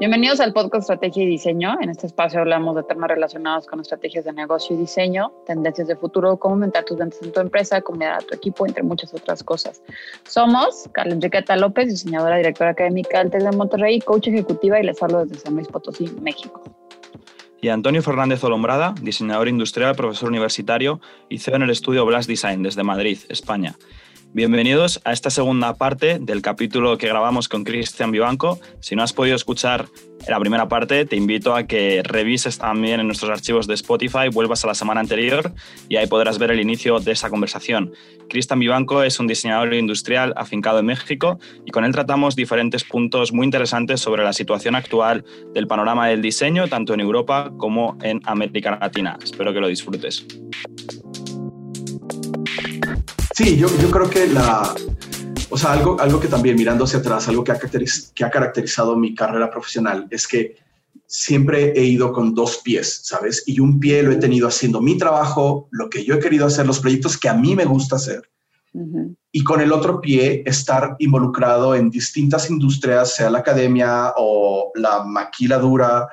Bienvenidos al podcast Estrategia y Diseño. En este espacio hablamos de temas relacionados con estrategias de negocio y diseño, tendencias de futuro, cómo aumentar tus ventas en tu empresa, cómo a tu equipo, entre muchas otras cosas. Somos Carla Enriqueta López, diseñadora, directora académica del TEC de Monterrey, coach ejecutiva y les hablo desde San Luis Potosí, México. Y Antonio Fernández Olombrada, diseñador industrial, profesor universitario y CEO en el estudio Blast Design desde Madrid, España. Bienvenidos a esta segunda parte del capítulo que grabamos con Cristian Vivanco. Si no has podido escuchar la primera parte, te invito a que revises también en nuestros archivos de Spotify, vuelvas a la semana anterior y ahí podrás ver el inicio de esa conversación. Cristian Vivanco es un diseñador industrial afincado en México y con él tratamos diferentes puntos muy interesantes sobre la situación actual del panorama del diseño, tanto en Europa como en América Latina. Espero que lo disfrutes. Sí, yo, yo creo que la, o sea, algo, algo que también mirando hacia atrás, algo que ha, que ha caracterizado mi carrera profesional es que siempre he ido con dos pies, ¿sabes? Y un pie lo he tenido haciendo mi trabajo, lo que yo he querido hacer, los proyectos que a mí me gusta hacer. Y con el otro pie estar involucrado en distintas industrias, sea la academia o la maquiladura,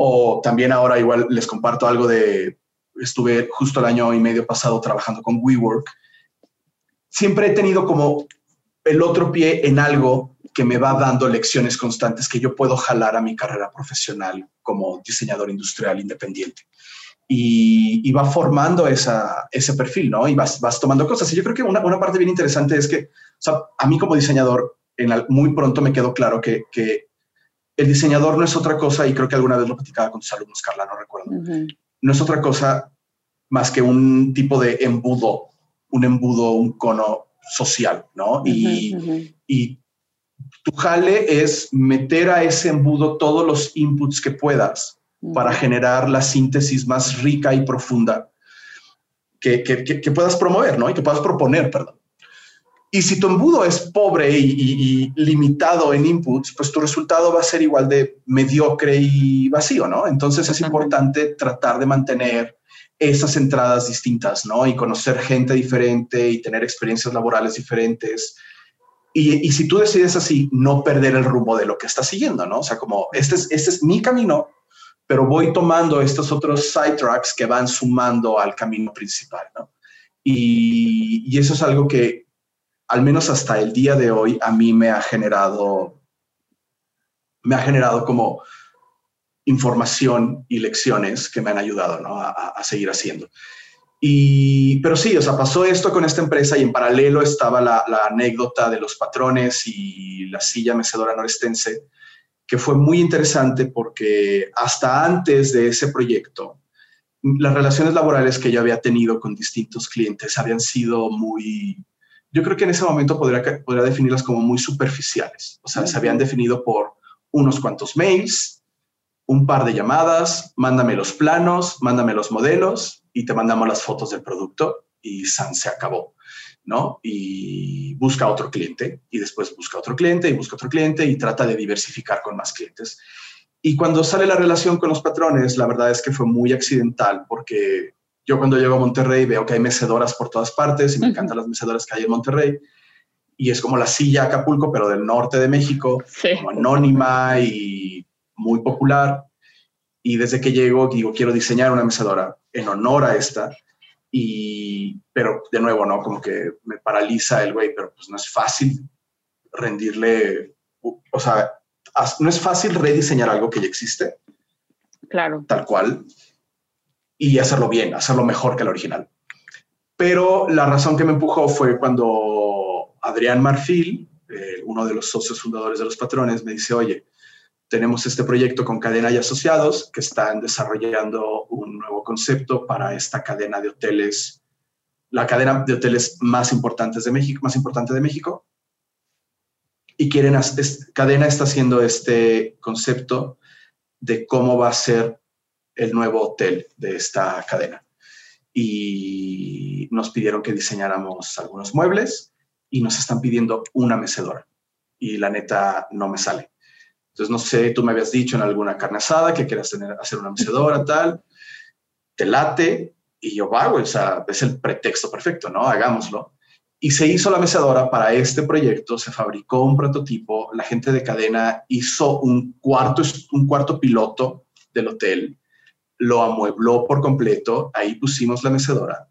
o también ahora igual les comparto algo de, estuve justo el año y medio pasado trabajando con WeWork siempre he tenido como el otro pie en algo que me va dando lecciones constantes que yo puedo jalar a mi carrera profesional como diseñador industrial independiente. Y, va formando esa, ese perfil, ¿no? Y vas, vas tomando cosas. Y yo creo que una, una, parte bien interesante es que, o sea, a mí como diseñador, en muy pronto me quedó claro que, que, el diseñador no es otra cosa, y creo que alguna vez lo platicaba con tus alumnos, Carla, no recuerdo, no es otra cosa más que un tipo de embudo un embudo, un cono social, ¿no? y, y tu jale es meter a ese embudo todos los inputs que puedas para generar la síntesis más rica y profunda que, que, puedas promover, ¿no? Y que puedas proponer, perdón. Y si tu embudo es pobre y, limitado en inputs, pues tu resultado va a ser igual de mediocre y vacío, ¿no? Entonces es importante tratar de mantener esas entradas distintas, ¿no? Y conocer gente diferente y tener experiencias laborales diferentes. Y, si tú decides así, no perder el rumbo de lo que estás siguiendo, ¿no? O sea, como este es, este es mi camino, pero voy tomando estos otros side tracks que van sumando al camino principal, ¿no? Y, y eso es algo que, al menos hasta el día de hoy, a mí me ha generado, me ha generado como información y lecciones que me han ayudado a, seguir haciendo. Y, pero sí, o sea, pasó esto con esta empresa y en paralelo estaba la, anécdota de los patrones y la silla mecedora norestense, que fue muy interesante porque hasta antes de ese proyecto, las relaciones laborales que yo había tenido con distintos clientes habían sido muy, yo creo que en ese momento podría, podría definirlas como muy superficiales. O sea, se habían definido por unos cuantos mails, un par de llamadas, mándame los planos, mándame los modelos y te mandamos las fotos del producto y San se acabó, ¿no? Y busca otro cliente y después busca otro cliente y busca otro cliente y trata de diversificar con más clientes. Y cuando sale la relación con los patrones, la verdad es que fue muy accidental porque yo cuando llego a Monterrey veo que hay mecedoras por todas partes y me encantan las mecedoras que hay en Monterrey. Y es como la silla Acapulco, pero del norte de México, como anónima y muy popular y desde que llego digo, quiero diseñar una mecedora en honor a esta y, pero de nuevo, ¿no? Como que me paraliza el güey, pero pues no es fácil rendirle, o sea, no es fácil rediseñar algo que ya existe. Claro. Tal cual. Y hacerlo bien, hacerlo mejor que el original. Pero la razón que me empujó fue cuando Adrián Marfil, eh, uno de los socios fundadores de los patrones, me dice, oye, tenemos este proyecto con Cadena y Asociados que están desarrollando un nuevo concepto para esta cadena de hoteles, la cadena de hoteles más importantes de México, más importante de México. Y quieren, Cadena está haciendo este concepto de cómo va a ser el nuevo hotel de esta cadena. Y nos pidieron que diseñáramos algunos muebles y nos están pidiendo una mecedora. Y la neta no me sale entonces, no sé, tú me habías dicho en alguna carne asada que quieras tener, hacer una mecedora, tal, te late, y yo, va, o sea, es el pretexto perfecto, ¿no? Hagámoslo. Y se hizo la mecedora para este proyecto, se fabricó un prototipo, la gente de cadena hizo un cuarto, un cuarto piloto del hotel, lo amuebló por completo, ahí pusimos la mecedora.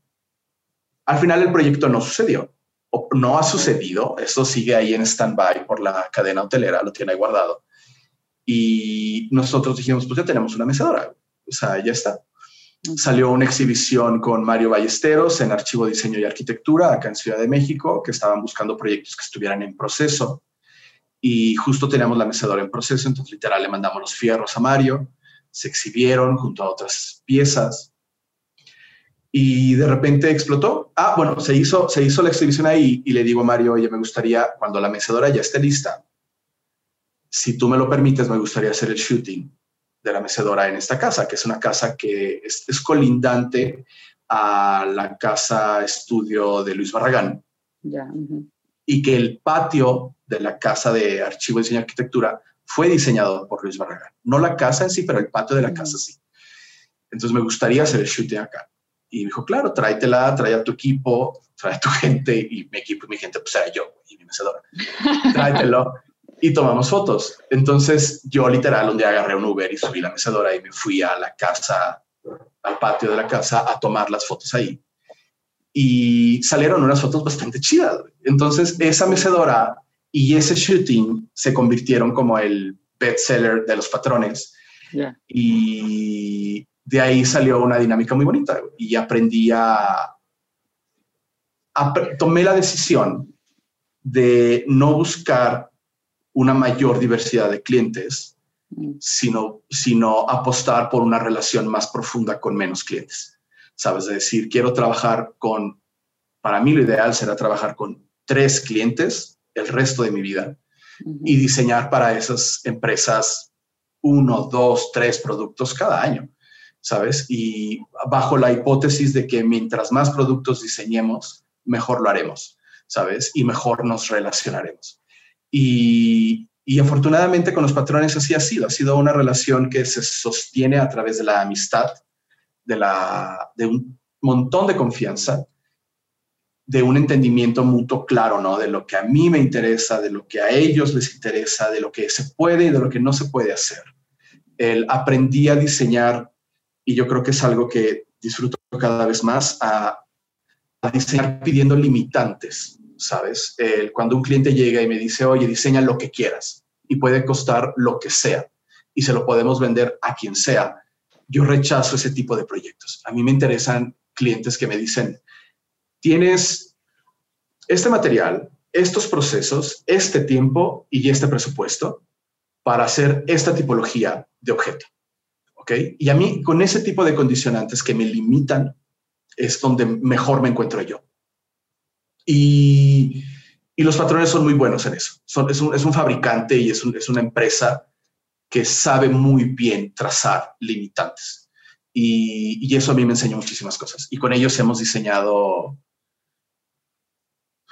Al final el proyecto no sucedió, o no ha sucedido, eso sigue ahí en stand-by por la cadena hotelera, lo tiene ahí guardado. Y nosotros dijimos, pues ya tenemos una mecedora, o sea, ya está. Salió una exhibición con Mario Ballesteros en Archivo Diseño y Arquitectura, acá en Ciudad de México, que estaban buscando proyectos que estuvieran en proceso. Y justo teníamos la mecedora en proceso, entonces literal le mandamos los fierros a Mario, se exhibieron junto a otras piezas. Y de repente explotó. Ah, bueno, se hizo, se hizo la exhibición ahí y le digo a Mario, oye, me gustaría, cuando la mecedora ya esté lista, si tú me lo permites, me gustaría hacer el shooting de la mecedora en esta casa, que es una casa que es, colindante a la casa estudio de Luis Barragán. Y que el patio de la casa de archivo, diseño y arquitectura fue diseñado por Luis Barragán. No la casa en sí, pero el patio de la casa sí. Entonces me gustaría hacer el shooting acá. Y me dijo, claro, tráetela, trae a tu equipo, trae a tu gente y mi equipo y mi gente, pues era yo y mi mecedora. Tráetelo y tomamos fotos. Entonces yo literal un día agarré un Uber y subí la mecedora y me fui a la casa, al patio de la casa a tomar las fotos ahí. Y salieron unas fotos bastante chidas. Entonces esa mecedora y ese shooting se convirtieron como el bestseller de los patrones. Y de ahí salió una dinámica muy bonita y aprendí a, a tomé la decisión de no buscar una mayor diversidad de clientes, mm. sino, sino apostar por una relación más profunda con menos clientes. Sabes, es decir, quiero trabajar con, para mí lo ideal será trabajar con tres clientes el resto de mi vida y diseñar para esas empresas uno, dos, tres productos cada año, ¿sabes? Y bajo la hipótesis de que mientras más productos diseñemos, mejor lo haremos, ¿sabes? Y mejor nos relacionaremos. Y, afortunadamente con los patrones así ha sido. Ha sido una relación que se sostiene a través de la amistad, de, la, de un montón de confianza, de un entendimiento mutuo claro, ¿no? De lo que a mí me interesa, de lo que a ellos les interesa, de lo que se puede y de lo que no se puede hacer. El aprendí a diseñar, y yo creo que es algo que disfruto cada vez más, a, a diseñar pidiendo limitantes, ¿sabes? cuando un cliente llega y me dice, oye, diseña lo que quieras y puede costar lo que sea y se lo podemos vender a quien sea, yo rechazo ese tipo de proyectos. A mí me interesan clientes que me dicen, tienes este material, estos procesos, este tiempo y este presupuesto para hacer esta tipología de objeto. ¿Ok? Y a mí, con ese tipo de condicionantes que me limitan, es donde mejor me encuentro yo. Y, los patrones son muy buenos en eso. Son, es, un, fabricante y es, una empresa que sabe muy bien trazar limitantes. Y, eso a mí me enseñó muchísimas cosas. Y con ellos hemos diseñado,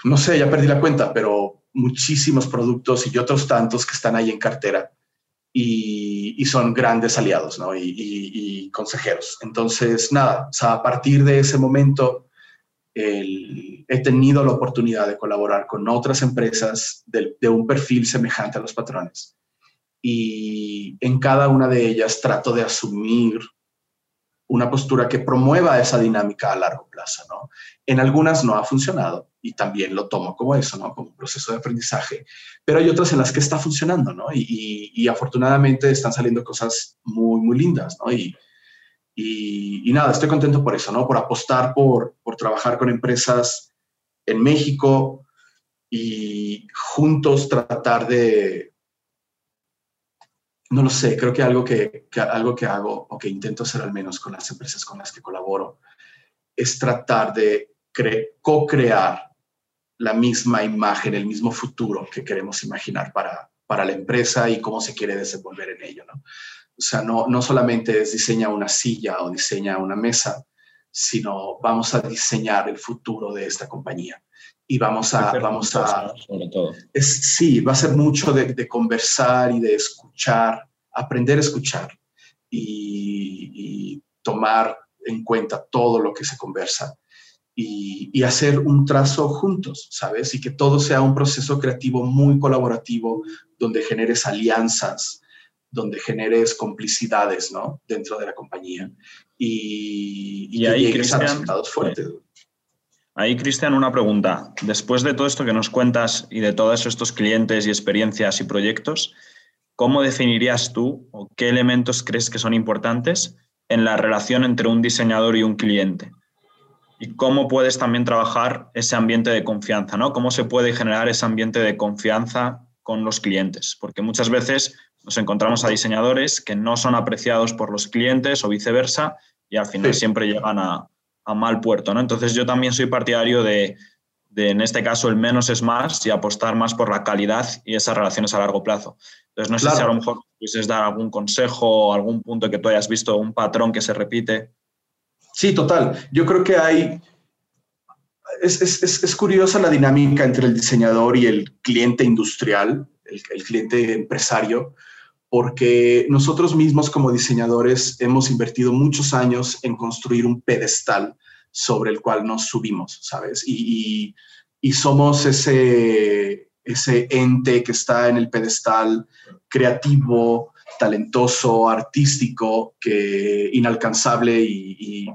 no sé, ya perdí la cuenta, pero muchísimos productos y otros tantos que están ahí en cartera y, son grandes aliados ¿no? y, y, consejeros. Entonces, nada, o sea, a partir de ese momento he tenido la oportunidad de colaborar con otras empresas de, un perfil semejante a los patrones. Y en cada una de ellas trato de asumir una postura que promueva esa dinámica a largo plazo, ¿no? En algunas no ha funcionado y también lo tomo como eso, ¿no? Como un proceso de aprendizaje, pero hay otras en las que está funcionando, ¿no? Y, y afortunadamente están saliendo cosas muy, muy lindas, ¿no? Y, y, nada, estoy contento por eso, ¿no? Por apostar por, por trabajar con empresas en México y juntos tratar de, no lo sé, creo que algo que, algo que hago o que intento hacer al menos con las empresas con las que colaboro es tratar de co-crear la misma imagen, el mismo futuro que queremos imaginar para, para la empresa y cómo se quiere desenvolver en ello, ¿no? O sea, no, no solamente es diseña una silla o diseña una mesa, sino vamos a diseñar el futuro de esta compañía. Y vamos a... Vamos a sobre todo. Es, sí, va a ser mucho de, conversar y de escuchar, aprender a escuchar y, tomar en cuenta todo lo que se conversa y, hacer un trazo juntos, ¿sabes? Y que todo sea un proceso creativo muy colaborativo, donde generes alianzas, donde generes complicidades, ¿no? Dentro de la compañía. Y, y, ahí, resultados fuertes. Ahí, Cristian, una pregunta. Después de todo esto que nos cuentas y de todos estos clientes y experiencias y proyectos, ¿cómo definirías tú o qué elementos crees que son importantes en la relación entre un diseñador y un cliente? y cómo puedes también trabajar ese ambiente de confianza, ¿no? Cómo se puede generar ese ambiente de confianza con los clientes, porque muchas veces nos encontramos a diseñadores que no son apreciados por los clientes o viceversa y al final siempre llegan a, mal puerto, ¿no? Entonces yo también soy partidario de, en este caso, el menos es más y apostar más por la calidad y esas relaciones a largo plazo. Entonces no sé si a lo mejor quieres dar algún consejo o algún punto que tú hayas visto, un patrón que se repite. Sí, total. Yo creo que hay... Es, curiosa la dinámica entre el diseñador y el cliente industrial, el, cliente empresario, porque nosotros mismos como diseñadores hemos invertido muchos años en construir un pedestal sobre el cual nos subimos, ¿sabes? Y, y, somos ese, ese ente que está en el pedestal creativo, talentoso, artístico, que inalcanzable y,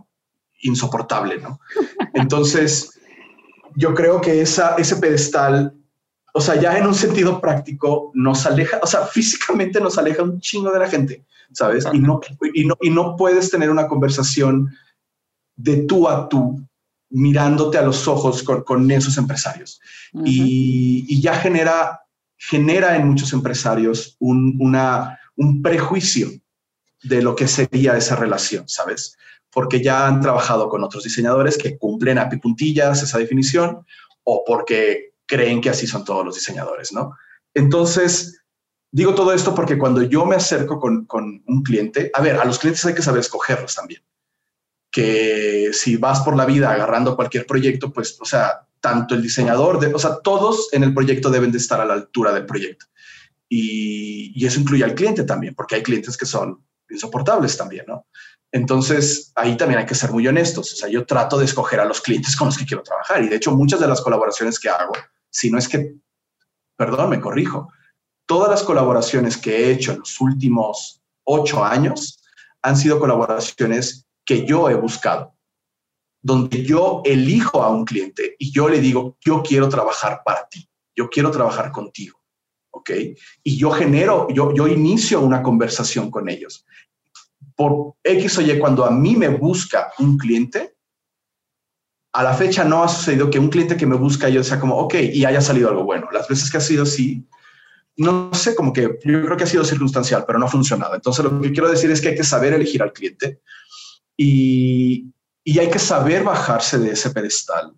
insoportable, ¿no? Entonces, yo creo que esa, ese pedestal, o sea, ya en un sentido práctico, nos aleja, o sea, físicamente nos aleja un chingo de la gente, ¿sabes? Y no, y no, y no puedes tener una conversación de tú a tú mirándote a los ojos con, esos empresarios. y, ya genera, genera en muchos empresarios un, una, un prejuicio de lo que sería esa relación, ¿sabes? porque ya han trabajado con otros diseñadores que cumplen a puntillas esa definición o porque creen que así son todos los diseñadores, ¿no? Entonces, digo todo esto porque cuando yo me acerco con, un cliente, a ver, a los clientes hay que saber escogerlos también. Que si vas por la vida agarrando cualquier proyecto, pues, o sea, tanto el diseñador, de, o sea, todos en el proyecto deben de estar a la altura del proyecto. Y, y eso incluye al cliente también, porque hay clientes que son insoportables también, ¿no? Entonces, ahí también hay que ser muy honestos. O sea, yo trato de escoger a los clientes con los que quiero trabajar. Y de hecho, muchas de las colaboraciones que hago, si no es que, perdón, me corrijo, todas las colaboraciones que he hecho en los últimos ocho años han sido colaboraciones que yo he buscado, donde yo elijo a un cliente y yo le digo, yo quiero trabajar para ti, yo quiero trabajar contigo. ¿ok? Y yo genero, yo, yo inicio una conversación con ellos por X o Y, cuando a mí me busca un cliente, a la fecha no ha sucedido que un cliente que me busca yo sea como, ok, y haya salido algo bueno. Las veces que ha sido así, no sé, como que yo creo que ha sido circunstancial, pero no ha funcionado. Entonces, lo que quiero decir es que hay que saber elegir al cliente y, y hay que saber bajarse de ese pedestal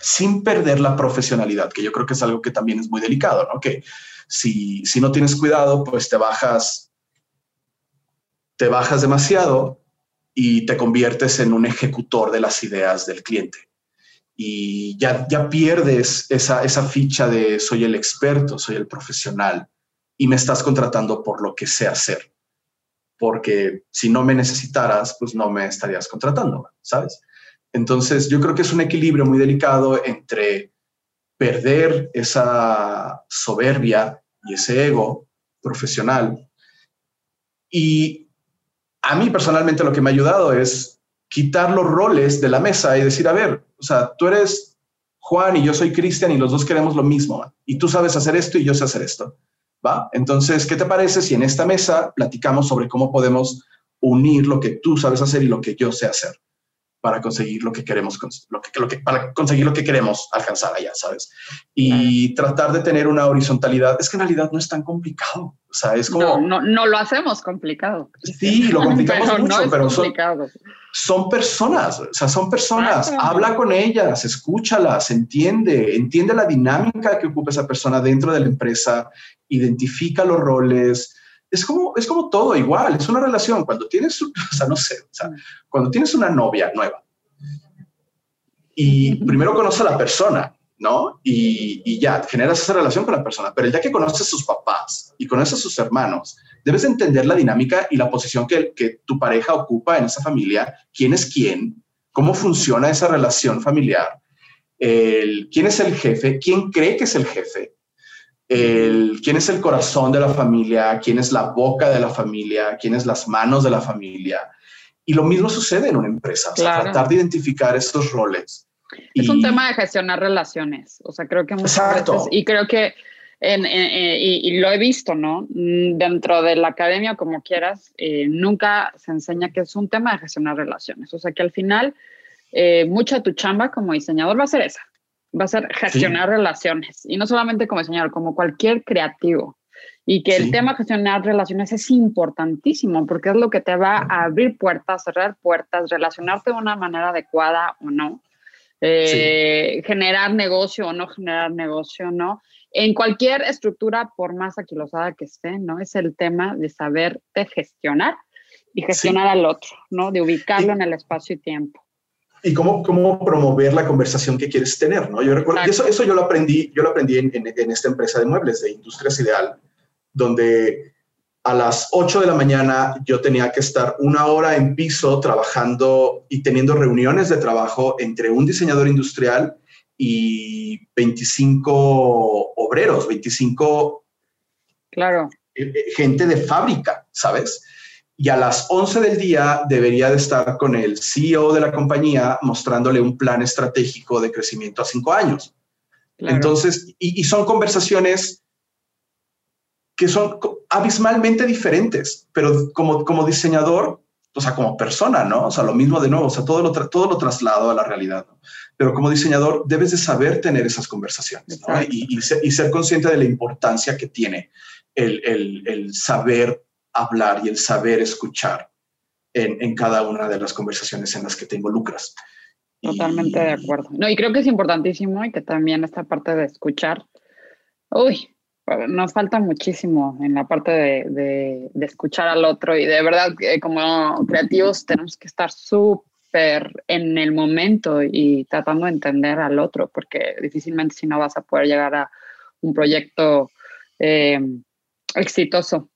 sin perder la profesionalidad, que yo creo que es algo que también es muy delicado, ¿no? Que si, si no tienes cuidado, pues te bajas te bajas demasiado y te conviertes en un ejecutor de las ideas del cliente. Y ya, ya pierdes esa, esa ficha de soy el experto, soy el profesional y me estás contratando por lo que sé hacer. Porque si no me necesitaras, pues no me estarías contratando, ¿sabes? Entonces, yo creo que es un equilibrio muy delicado entre perder esa soberbia y ese ego profesional y a mí personalmente lo que me ha ayudado es quitar los roles de la mesa y decir, a ver, o sea, tú eres Juan y yo soy Cristian y los dos queremos lo mismo. Y tú sabes hacer esto y yo sé hacer esto. ¿Va? Entonces, ¿qué te parece si en esta mesa platicamos sobre cómo podemos unir lo que tú sabes hacer y lo que yo sé hacer? Para conseguir lo que queremos, lo que, lo que, para conseguir lo que queremos alcanzar allá, ¿sabes? Y tratar de tener una horizontalidad, es que en realidad no es tan complicado, o sea, es como... No, no, no lo hacemos complicado. Sí, lo complicamos mucho, pero son, son, personas, o sea, son personas, habla con ellas, escúchalas, entiende, entiende la dinámica que ocupa esa persona dentro de la empresa, identifica los roles, es como, es como todo igual, es una relación. Cuando tienes, o sea, no sé, o sea, cuando tienes una novia nueva y primero conoces a la persona, ¿no? Y, y, ya, generas esa relación con la persona, pero día que conoces a sus papás y conoces a sus hermanos, debes entender la dinámica y la posición que, que tu pareja ocupa en esa familia, quién es quién, cómo funciona esa relación familiar, el, quién es el jefe, quién cree que es el jefe, el, quién es el corazón de la familia, quién es la boca de la familia, quién es las manos de la familia. Y lo mismo sucede en una empresa, tratar de identificar estos roles. Es un tema de gestionar relaciones, o sea, creo que muchas Exacto. y creo que y, lo he visto, ¿no? Mm, dentro de la academia, como quieras, eh, nunca se enseña que es un tema de gestionar relaciones. O sea, que al final, eh, mucha tu chamba como diseñador va a ser esa, va a ser gestionar relaciones. Y no solamente como diseñador, como cualquier creativo. Y que el tema gestionar relaciones es importantísimo porque es lo que te va a abrir puertas, cerrar puertas, relacionarte de una manera adecuada o no. Eh, generar negocio o no generar negocio, ¿no? en cualquier estructura, por más aquilosada que esté, ¿no? Es el tema de saber de gestionar y gestionar al otro, ¿no? De ubicarlo en el espacio y tiempo. Y cómo, cómo promover la conversación que quieres tener, ¿no? Yo recuerdo, eso, eso yo lo aprendí, yo lo aprendí en, en, esta empresa de muebles, de Industrias Ideal, donde a las 8 de la mañana yo tenía que estar una hora en piso trabajando y teniendo reuniones de trabajo entre un diseñador industrial y 25 obreros, 25 claro. Eh, eh, gente de fábrica, ¿sabes? Y a las 11 del día debería de estar con el CEO de la compañía mostrándole un plan estratégico de crecimiento a cinco años. Entonces, y, y, son conversaciones que son abismalmente diferentes, pero como, como diseñador o sea, como persona, ¿no? O sea, lo mismo de nuevo, o sea, todo lo, todo lo traslado a la realidad, ¿no? Pero como diseñador debes de saber tener esas conversaciones, ¿no? Y, y, ser, consciente de la importancia que tiene el, el, el saber hablar y el saber escuchar en, en, cada una de las conversaciones en las que te involucras. Totalmente de acuerdo. No, y creo que es importantísimo y que también esta parte de escuchar, uy, nos falta muchísimo en la parte de, escuchar al otro y de verdad como creativos tenemos que estar súper en el momento y tratando de entender al otro porque difícilmente si no vas a poder llegar a un proyecto eh, exitoso.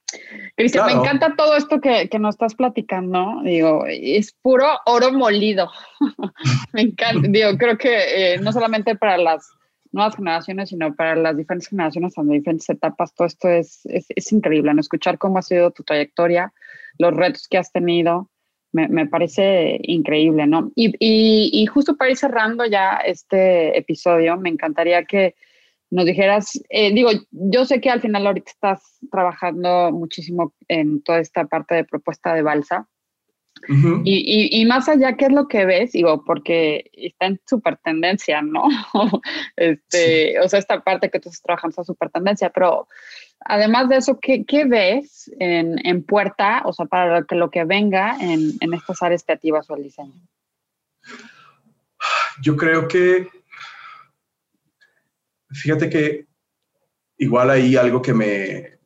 Cristian, me encanta todo esto que, que, nos estás platicando. Digo, es puro oro molido. me encanta. Digo, creo que eh, no solamente para las nuevas generaciones, sino para las diferentes generaciones en diferentes etapas. Todo esto es, es, es, increíble, ¿no? Escuchar cómo ha sido tu trayectoria, los retos que has tenido, me, me parece increíble, ¿no? Y, y, y, justo para ir cerrando ya este episodio, me encantaría que nos dijeras, eh, digo, yo sé que al final ahorita estás trabajando muchísimo en toda esta parte de propuesta de balsa, y, y, más allá, ¿qué es lo que ves? Digo, porque está en super tendencia, ¿no? este, O sea, esta parte que tú estás trabajando está super tendencia, pero además de eso, ¿qué, qué ves en, en, puerta, o sea, para que lo que venga en, en estas áreas creativas o el diseño? Yo creo que, fíjate que igual hay algo que me,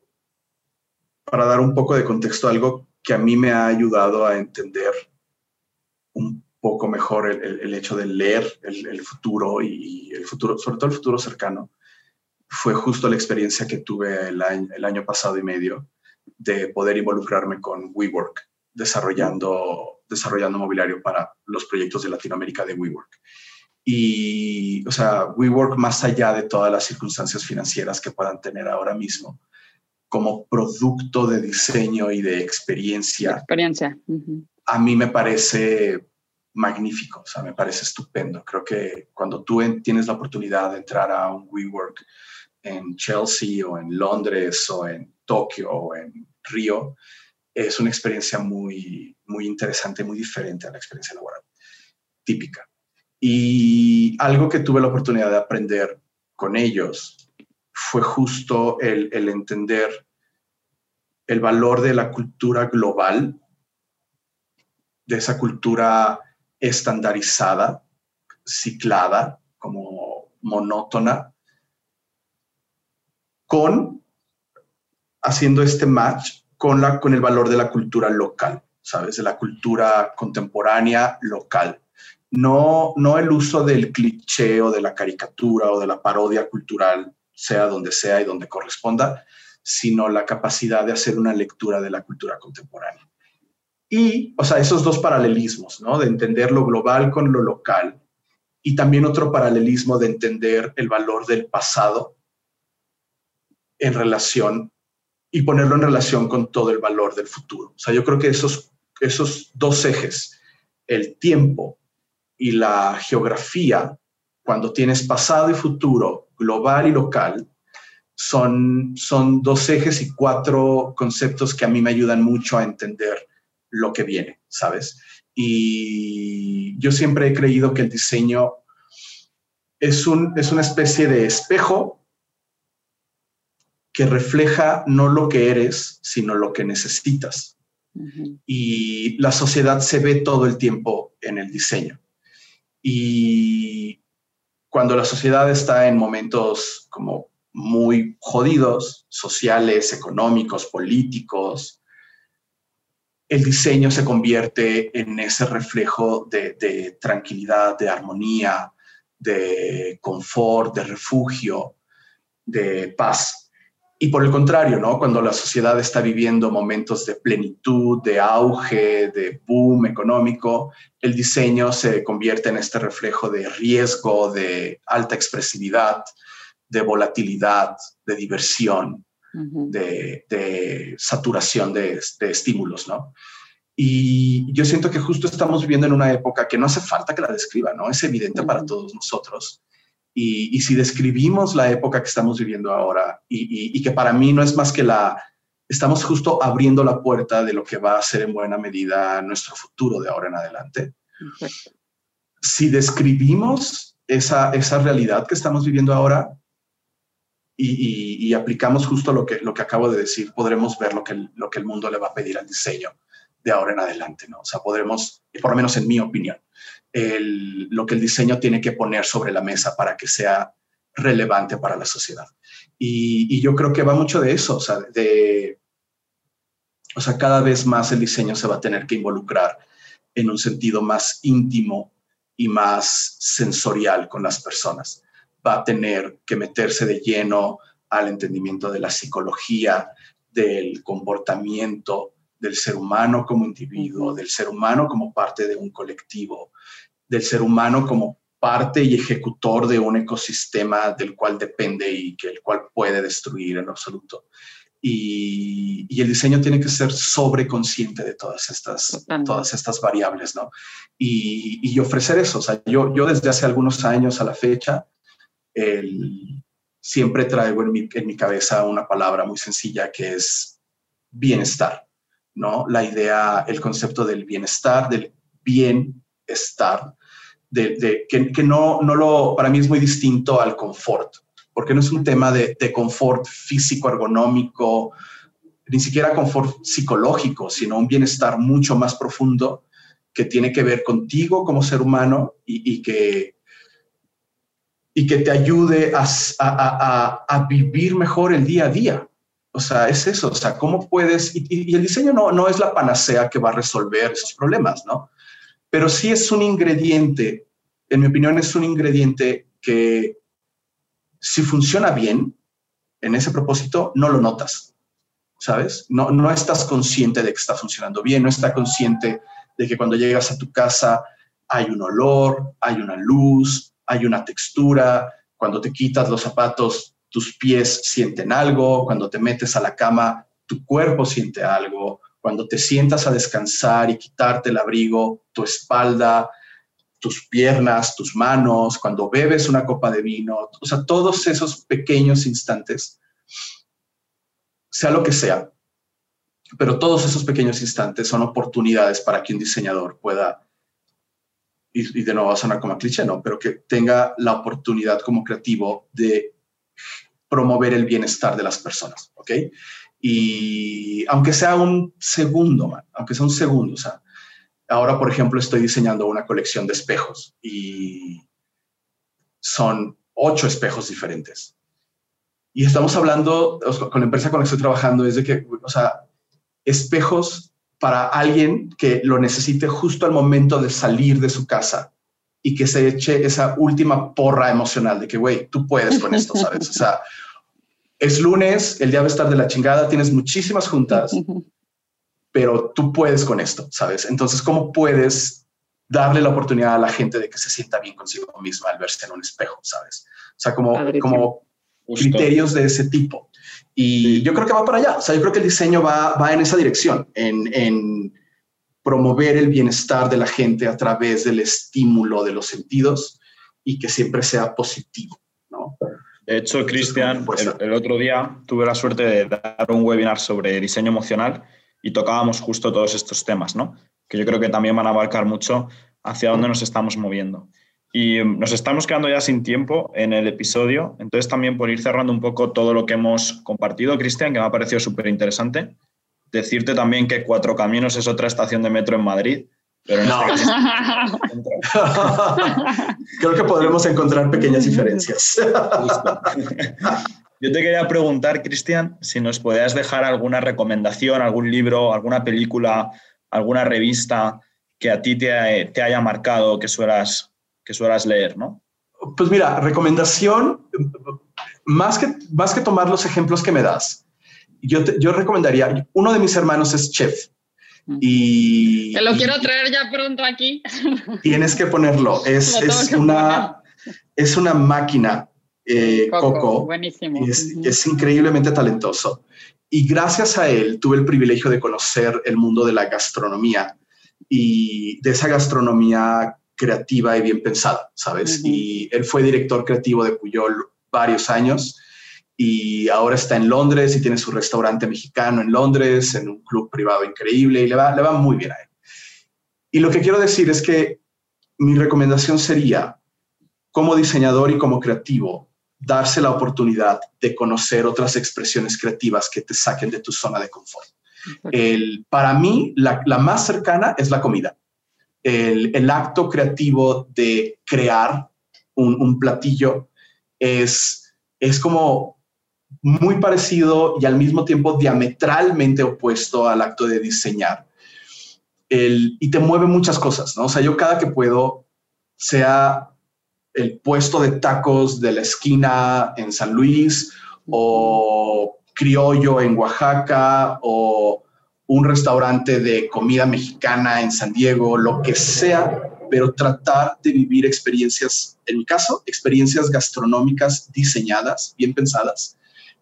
para dar un poco de contexto, algo que a mí me ha ayudado a entender un poco mejor el, hecho de leer el, futuro y el futuro, sobre todo el futuro cercano, fue justo la experiencia que tuve el año, pasado y medio de poder involucrarme con WeWork, desarrollando, desarrollando mobiliario para los proyectos de Latinoamérica de WeWork. Y, o sea, WeWork, más allá de todas las circunstancias financieras que puedan tener ahora mismo, como producto de diseño y de experiencia. Experiencia. A mí me parece magnífico, o sea, me parece estupendo. Creo que cuando tú tienes la oportunidad de entrar a un WeWork en Chelsea o en Londres o en Tokio o en Río, es una experiencia muy, muy interesante, muy diferente a la experiencia laboral típica. Y algo que tuve la oportunidad de aprender con ellos fue justo el, entender el valor de la cultura global, de esa cultura estandarizada, ciclada, como monótona, con haciendo este match con, la, con el valor de la cultura local, ¿sabes? De la cultura contemporánea local. No, no el uso del cliché o de la caricatura o de la parodia cultural sea donde sea y donde corresponda, sino la capacidad de hacer una lectura de la cultura contemporánea. Y, o sea, esos dos paralelismos, ¿no? De entender lo global con lo local y también otro paralelismo de entender el valor del pasado en relación y ponerlo en relación con todo el valor del futuro. O sea, yo creo que esos, esos dos ejes, el tiempo y la geografía, cuando tienes pasado y futuro, global y local, son, son dos ejes y cuatro conceptos que a mí me ayudan mucho a entender lo que viene, ¿sabes? Y yo siempre he creído que el diseño es, un, es una especie de espejo que refleja no lo que eres, sino lo que necesitas. Y la sociedad se ve todo el tiempo en el diseño. Y cuando la sociedad está en momentos como muy jodidos, sociales, económicos, políticos, el diseño se convierte en ese reflejo de, tranquilidad, de armonía, de confort, de refugio, de paz. Y por el contrario, ¿no? cuando la sociedad está viviendo momentos de plenitud, de auge, de boom económico, el diseño se convierte en este reflejo de riesgo, de alta expresividad, de volatilidad, de diversión, de, saturación de, estímulos, ¿no? Y yo siento que justo estamos viviendo en una época que no hace falta que la describa, ¿no? Es evidente para todos nosotros. Y, si describimos la época que estamos viviendo ahora y, que para mí no es más que la, estamos justo abriendo la puerta de lo que va a ser en buena medida nuestro futuro de ahora en adelante. Si describimos esa, esa realidad que estamos viviendo ahora, y, aplicamos justo lo que, lo que acabo de decir, podremos ver lo que, lo que el mundo le va a pedir al diseño de ahora en adelante, ¿no? O sea, podremos, por lo menos en mi opinión, lo que el diseño tiene que poner sobre la mesa para que sea relevante para la sociedad. Y, yo creo que va mucho de eso, o sea, de, o sea, cada vez más el diseño se va a tener que involucrar en un sentido más íntimo y más sensorial con las personas va a tener que meterse de lleno al entendimiento de la psicología, del comportamiento del ser humano como individuo, del ser humano como parte de un colectivo, del ser humano como parte y ejecutor de un ecosistema del cual depende y que el cual puede destruir en absoluto. Y, el diseño tiene que ser sobreconsciente de todas estas, todas estas variables, ¿no? Y, ofrecer eso. O sea, yo, yo desde hace algunos años a la fecha siempre traigo en mi, en mi cabeza una palabra muy sencilla que es bienestar, ¿no? La idea, el concepto del bienestar, del bienestar, de, de que, que, no, no lo, para mí es muy distinto al confort, porque no es un tema de, de confort físico, ergonómico, ni siquiera confort psicológico, sino un bienestar mucho más profundo que tiene que ver contigo como ser humano y, y que y que te ayude a, vivir mejor el día a día. O sea, es eso, o sea, ¿cómo puedes? Y, el diseño no, no es la panacea que va a resolver esos problemas, ¿no? Pero sí es un ingrediente, en mi opinión es un ingrediente que si funciona bien en ese propósito, no lo notas, ¿sabes? No, no estás consciente de que está funcionando bien, no estás consciente de que cuando llegas a tu casa hay un olor, hay una luz, hay una textura, cuando te quitas los zapatos, tus pies sienten algo, cuando te metes a la cama, tu cuerpo siente algo, cuando te sientas a descansar y quitarte el abrigo, tu espalda, tus piernas, tus manos, cuando bebes una copa de vino, o sea, todos esos pequeños instantes, sea lo que sea, pero todos esos pequeños instantes son oportunidades para que un diseñador pueda y, de nuevo va a sonar como cliché, ¿no? Pero que tenga la oportunidad como creativo de promover el bienestar de las personas, ¿ok? Y aunque sea un segundo, aunque sea un segundo, o sea, ahora, por ejemplo, estoy diseñando una colección de espejos y son ocho espejos diferentes. Y estamos hablando, con la empresa con la que estoy trabajando, es de que, o sea, espejos para alguien que lo necesite justo al momento de salir de su casa y que se eche esa última porra emocional de que, güey, tú puedes con esto, ¿sabes? O sea, es lunes, el día va a estar de la chingada, tienes muchísimas juntas, pero tú puedes con esto, ¿sabes? Entonces, ¿cómo puedes darle la oportunidad a la gente de que se sienta bien consigo misma al verse en un espejo, ¿sabes? O sea, como, como criterios de ese tipo. Y yo creo que va para allá. O sea, yo creo que el diseño va, va en esa dirección, en, en, promover el bienestar de la gente a través del estímulo de los sentidos y que siempre sea positivo. De hecho, Cristian, el, el, otro día tuve la suerte de dar un webinar sobre diseño emocional y tocábamos justo todos estos temas, ¿no? Que yo creo que también van a abarcar mucho hacia dónde nos estamos moviendo. Y mm, nos estamos quedando ya sin tiempo en el episodio, entonces también por ir cerrando un poco todo lo que hemos compartido, Cristian, que me ha parecido súper interesante, decirte también que Cuatro Caminos es otra estación de metro en Madrid, pero no. este Creo que podremos encontrar pequeñas diferencias. Yo te quería preguntar, Cristian, si nos podías dejar alguna recomendación, algún libro, alguna película, alguna revista que a ti te, haya marcado, que suelas que suelas leer, ¿no? Pues mira, recomendación, más que, más que tomar los ejemplos que me das, yo, yo recomendaría, uno de mis hermanos es chef. Y, Te lo quiero traer ya pronto aquí. Tienes que ponerlo. Es, es una, es una máquina, eh, Coco. Buenísimo. Es, es increíblemente talentoso. Y gracias a él tuve el privilegio de conocer el mundo de la gastronomía y de esa gastronomía creativa y bien pensada, ¿sabes? Y él fue director creativo de Puyol varios años y ahora está en Londres y tiene su restaurante mexicano en Londres, en un club privado increíble y le va, le va muy bien a él. Y lo que quiero decir es que mi recomendación sería, como diseñador y como creativo, darse la oportunidad de conocer otras expresiones creativas que te saquen de tu zona de confort. El, para mí, la, la más cercana es la comida el, acto creativo de crear un, platillo es, es como muy parecido y al mismo tiempo diametralmente opuesto al acto de diseñar. y te mueve muchas cosas, ¿no? O sea, yo cada que puedo, sea el puesto de tacos de la esquina en San Luis o criollo en Oaxaca o un restaurante de comida mexicana en San Diego, lo que sea, pero tratar de vivir experiencias, en mi caso, experiencias gastronómicas diseñadas, bien pensadas,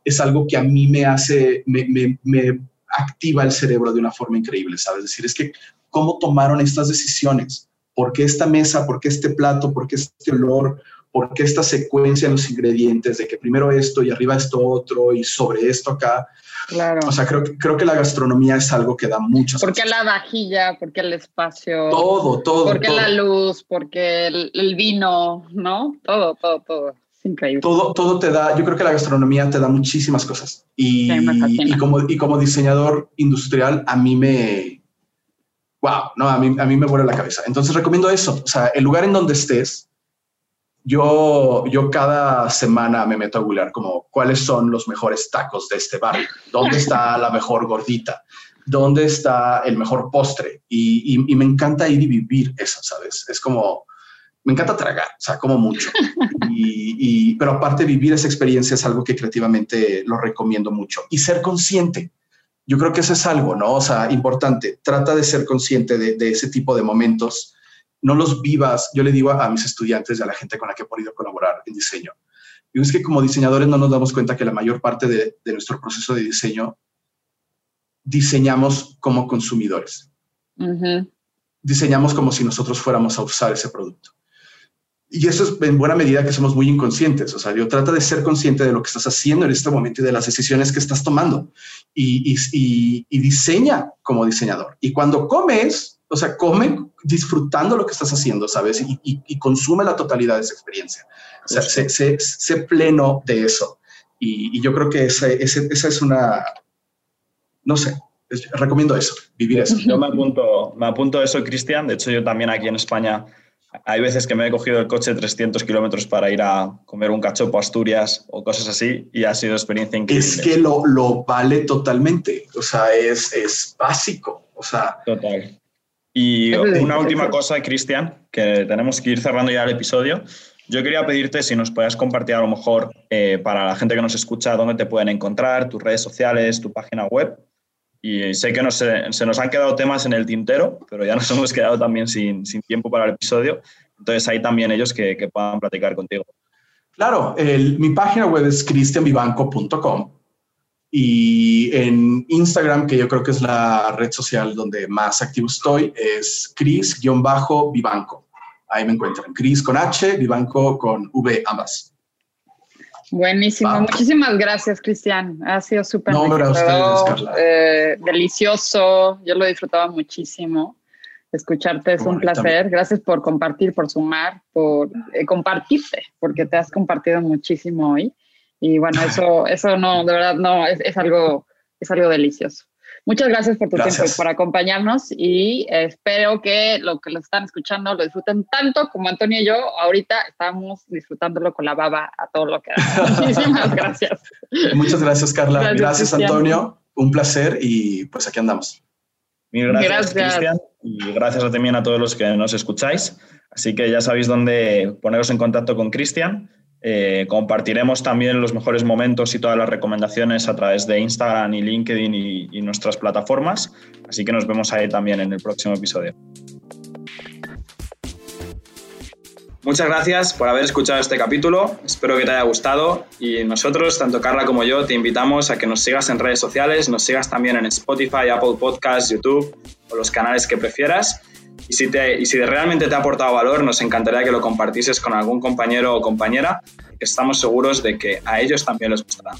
es algo que a mí me hace, me, me, activa el cerebro de una forma increíble, ¿sabes? Es decir, es que cómo tomaron estas decisiones, por qué esta mesa, por qué este plato, por qué este olor, por qué esta secuencia en los ingredientes, de que primero esto y arriba esto otro y sobre esto acá. Claro. O sea, creo, creo que la gastronomía es algo que da mucho. ¿Por qué la vajilla? ¿Por qué el espacio? Todo, todo. ¿Por qué la luz? ¿Por qué el, vino? ¿No? Todo, todo, todo. Es increíble. Todo, todo te da, yo creo que la gastronomía te da muchísimas cosas. Y, y, como, y como diseñador industrial, a mí me, wow, no, a mí, a mí me vuela la cabeza. Entonces recomiendo eso. O sea, el lugar en donde estés, yo, yo cada semana me meto a googlear como cuáles son los mejores tacos de este barrio, dónde está la mejor gordita, dónde está el mejor postre. Y, me encanta ir y vivir eso, ¿sabes? Es como, me encanta tragar, o sea, como mucho. Y, pero aparte vivir esa experiencia es algo que creativamente lo recomiendo mucho. Y ser consciente. Yo creo que eso es algo, ¿no? O sea, importante. Trata de ser consciente de, de ese tipo de momentos no los vivas. Yo le digo a, mis estudiantes y a la gente con la que he podido colaborar en diseño. Y es que como diseñadores no nos damos cuenta que la mayor parte de, nuestro proceso de diseño diseñamos como consumidores. Diseñamos como si nosotros fuéramos a usar ese producto. Y eso es en buena medida que somos muy inconscientes. O sea, yo trata de ser consciente de lo que estás haciendo en este momento y de las decisiones que estás tomando. Y, y diseña como diseñador. Y cuando comes, o sea, come disfrutando lo que estás haciendo, ¿sabes? Y, consume la totalidad de esa experiencia. O sea, sé, pleno de eso. Y, yo creo que esa es una, no sé, recomiendo eso, vivir eso. Yo me apunto, me apunto eso, Cristian. De hecho, yo también aquí en España hay veces que me he cogido el coche 300 kilómetros para ir a comer un cachopo a Asturias o cosas así y ha sido experiencia increíble. Es que lo, lo vale totalmente, o sea, es, es básico, o sea. Total. Y una última cosa, Cristian, que tenemos que ir cerrando ya el episodio. Yo quería pedirte si nos puedes compartir a lo mejor eh, para la gente que nos escucha dónde te pueden encontrar, tus redes sociales, tu página web, Y sé que se nos han quedado temas en el tintero, pero ya nos hemos quedado también sin, sin tiempo para el episodio. Entonces hay también ellos que, que puedan platicar contigo. Claro, mi página web es cristianvivanco.com y en Instagram, que yo creo que es la red social donde más activo estoy, es cris-vivanco. Ahí me encuentran. Cris con H, Vivanco con V ambas. Buenísimo, muchísimas gracias, Cristian. Ha sido súper no, eh, delicioso. Yo lo he disfrutado muchísimo. Escucharte es un placer. Gracias por compartir, por sumar, por eh, compartirte, porque te has compartido muchísimo hoy. Y bueno, eso, eso no, de verdad, no, es, es algo, es algo delicioso. Muchas gracias por tu tiempo y por acompañarnos y espero que lo que lo están escuchando lo disfruten tanto como Antonio y yo ahorita estamos disfrutándolo con la baba a todo lo que da. Muchísimas gracias. Muchas gracias, Carla. Gracias, Antonio. Un placer y pues aquí andamos. Mil gracias, Cristian. Y gracias también a todos los que nos escucháis. Así que ya sabéis dónde poneros en contacto con Cristian. Eh, compartiremos también los mejores momentos y todas las recomendaciones a través de Instagram y LinkedIn y, nuestras plataformas. Así que nos vemos ahí también en el próximo episodio. Muchas gracias por haber escuchado este capítulo. Espero que te haya gustado y nosotros, tanto Carla como yo, te invitamos a que nos sigas en redes sociales, nos sigas también en Spotify, Apple Podcasts, YouTube o los canales que prefieras y si, te, y si realmente te ha aportado valor, nos encantaría que lo compartieses con algún compañero o compañera, estamos seguros de que a ellos también les gustará.